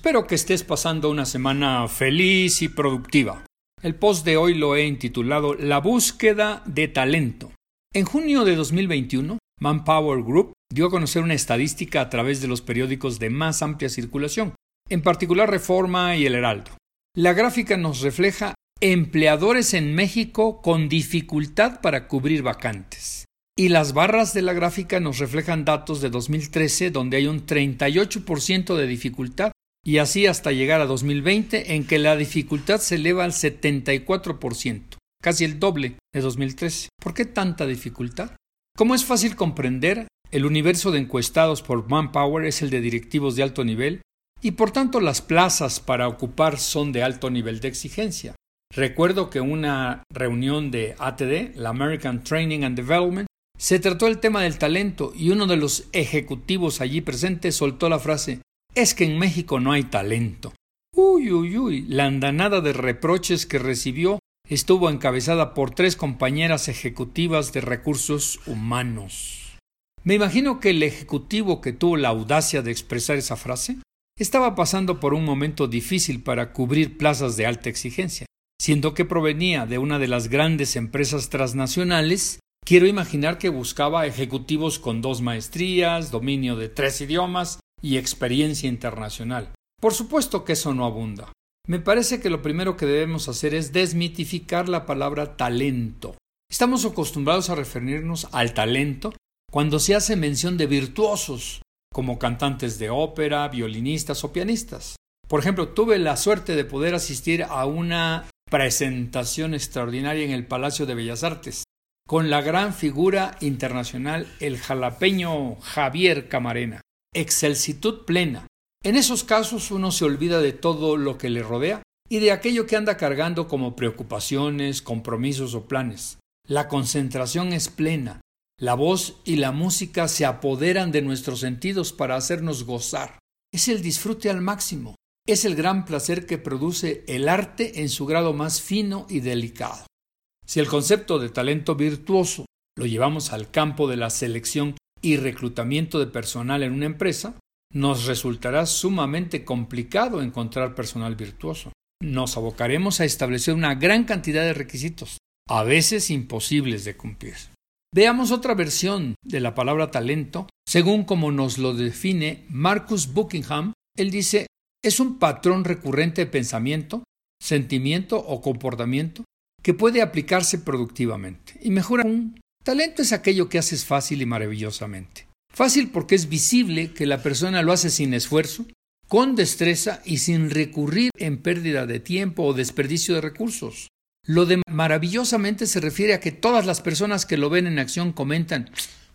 Espero que estés pasando una semana feliz y productiva. El post de hoy lo he intitulado La búsqueda de talento. En junio de 2021, Manpower Group dio a conocer una estadística a través de los periódicos de más amplia circulación, en particular Reforma y El Heraldo. La gráfica nos refleja empleadores en México con dificultad para cubrir vacantes. Y las barras de la gráfica nos reflejan datos de 2013 donde hay un 38% de dificultad y así hasta llegar a 2020 en que la dificultad se eleva al 74%, casi el doble de 2013. ¿Por qué tanta dificultad? Como es fácil comprender, el universo de encuestados por Manpower es el de directivos de alto nivel y por tanto las plazas para ocupar son de alto nivel de exigencia. Recuerdo que una reunión de ATD, la American Training and Development, se trató el tema del talento y uno de los ejecutivos allí presentes soltó la frase es que en México no hay talento. Uy, uy, uy, la andanada de reproches que recibió estuvo encabezada por tres compañeras ejecutivas de recursos humanos. Me imagino que el ejecutivo que tuvo la audacia de expresar esa frase estaba pasando por un momento difícil para cubrir plazas de alta exigencia, siendo que provenía de una de las grandes empresas transnacionales Quiero imaginar que buscaba ejecutivos con dos maestrías, dominio de tres idiomas y experiencia internacional. Por supuesto que eso no abunda. Me parece que lo primero que debemos hacer es desmitificar la palabra talento. Estamos acostumbrados a referirnos al talento cuando se hace mención de virtuosos, como cantantes de ópera, violinistas o pianistas. Por ejemplo, tuve la suerte de poder asistir a una presentación extraordinaria en el Palacio de Bellas Artes con la gran figura internacional el jalapeño Javier Camarena. Excelsitud plena. En esos casos uno se olvida de todo lo que le rodea y de aquello que anda cargando como preocupaciones, compromisos o planes. La concentración es plena. La voz y la música se apoderan de nuestros sentidos para hacernos gozar. Es el disfrute al máximo. Es el gran placer que produce el arte en su grado más fino y delicado. Si el concepto de talento virtuoso lo llevamos al campo de la selección y reclutamiento de personal en una empresa, nos resultará sumamente complicado encontrar personal virtuoso. Nos abocaremos a establecer una gran cantidad de requisitos, a veces imposibles de cumplir. Veamos otra versión de la palabra talento, según como nos lo define Marcus Buckingham. Él dice, es un patrón recurrente de pensamiento, sentimiento o comportamiento que puede aplicarse productivamente. Y mejor aún, talento es aquello que haces fácil y maravillosamente. Fácil porque es visible que la persona lo hace sin esfuerzo, con destreza y sin recurrir en pérdida de tiempo o desperdicio de recursos. Lo de maravillosamente se refiere a que todas las personas que lo ven en acción comentan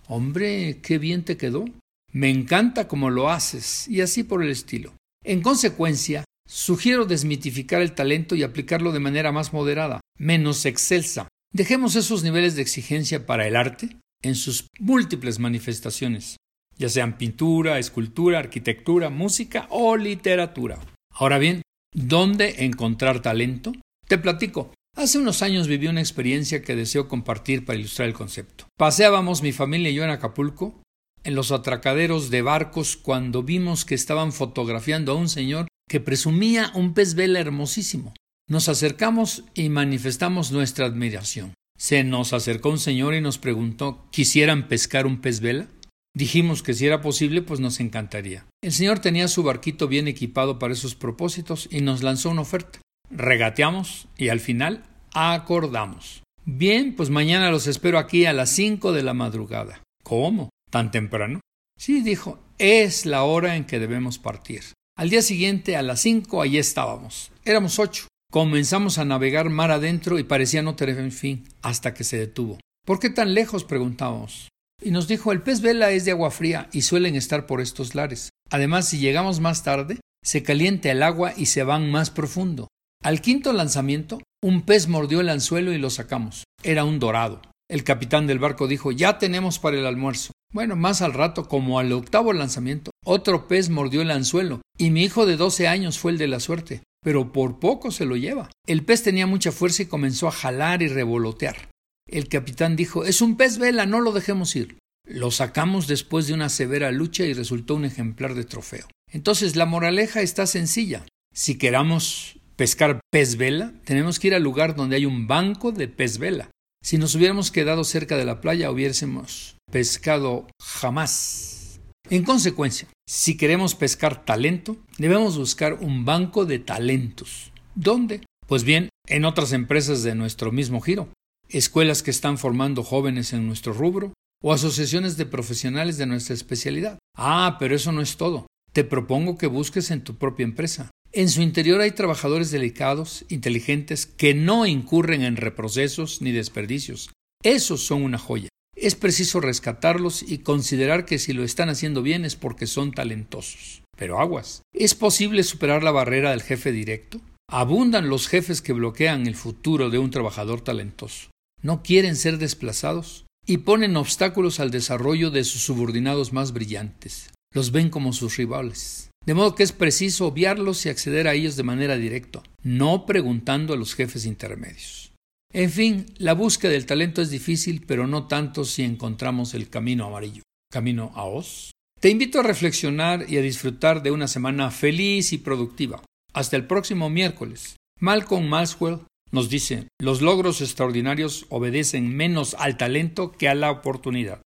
Hombre, qué bien te quedó. Me encanta cómo lo haces, y así por el estilo. En consecuencia, Sugiero desmitificar el talento y aplicarlo de manera más moderada, menos excelsa. Dejemos esos niveles de exigencia para el arte en sus múltiples manifestaciones, ya sean pintura, escultura, arquitectura, música o literatura. Ahora bien, ¿dónde encontrar talento? Te platico. Hace unos años viví una experiencia que deseo compartir para ilustrar el concepto. Paseábamos mi familia y yo en Acapulco, en los atracaderos de barcos, cuando vimos que estaban fotografiando a un señor que presumía un pez vela hermosísimo. Nos acercamos y manifestamos nuestra admiración. Se nos acercó un señor y nos preguntó ¿quisieran pescar un pez vela? Dijimos que si era posible, pues nos encantaría. El señor tenía su barquito bien equipado para esos propósitos y nos lanzó una oferta. Regateamos y al final acordamos. Bien, pues mañana los espero aquí a las cinco de la madrugada. ¿Cómo? ¿Tan temprano? Sí, dijo, es la hora en que debemos partir. Al día siguiente, a las cinco, allí estábamos. Éramos ocho. Comenzamos a navegar mar adentro y parecía no tener fin, hasta que se detuvo. ¿Por qué tan lejos? preguntábamos. Y nos dijo el pez vela es de agua fría y suelen estar por estos lares. Además, si llegamos más tarde, se calienta el agua y se van más profundo. Al quinto lanzamiento, un pez mordió el anzuelo y lo sacamos. Era un dorado. El capitán del barco dijo ya tenemos para el almuerzo. Bueno, más al rato, como al octavo lanzamiento, otro pez mordió el anzuelo, y mi hijo de doce años fue el de la suerte, pero por poco se lo lleva. El pez tenía mucha fuerza y comenzó a jalar y revolotear. El capitán dijo Es un pez vela, no lo dejemos ir. Lo sacamos después de una severa lucha y resultó un ejemplar de trofeo. Entonces la moraleja está sencilla. Si queramos pescar pez vela, tenemos que ir al lugar donde hay un banco de pez vela. Si nos hubiéramos quedado cerca de la playa, hubiésemos pescado jamás. En consecuencia, si queremos pescar talento, debemos buscar un banco de talentos. ¿Dónde? Pues bien, en otras empresas de nuestro mismo giro, escuelas que están formando jóvenes en nuestro rubro, o asociaciones de profesionales de nuestra especialidad. Ah, pero eso no es todo. Te propongo que busques en tu propia empresa. En su interior hay trabajadores delicados, inteligentes, que no incurren en reprocesos ni desperdicios. Esos son una joya. Es preciso rescatarlos y considerar que si lo están haciendo bien es porque son talentosos. Pero aguas. ¿Es posible superar la barrera del jefe directo? Abundan los jefes que bloquean el futuro de un trabajador talentoso. No quieren ser desplazados y ponen obstáculos al desarrollo de sus subordinados más brillantes. Los ven como sus rivales. De modo que es preciso obviarlos y acceder a ellos de manera directa, no preguntando a los jefes intermedios. En fin, la búsqueda del talento es difícil, pero no tanto si encontramos el camino amarillo. ¿Camino a Oz? Te invito a reflexionar y a disfrutar de una semana feliz y productiva. Hasta el próximo miércoles. Malcolm Maxwell nos dice, los logros extraordinarios obedecen menos al talento que a la oportunidad.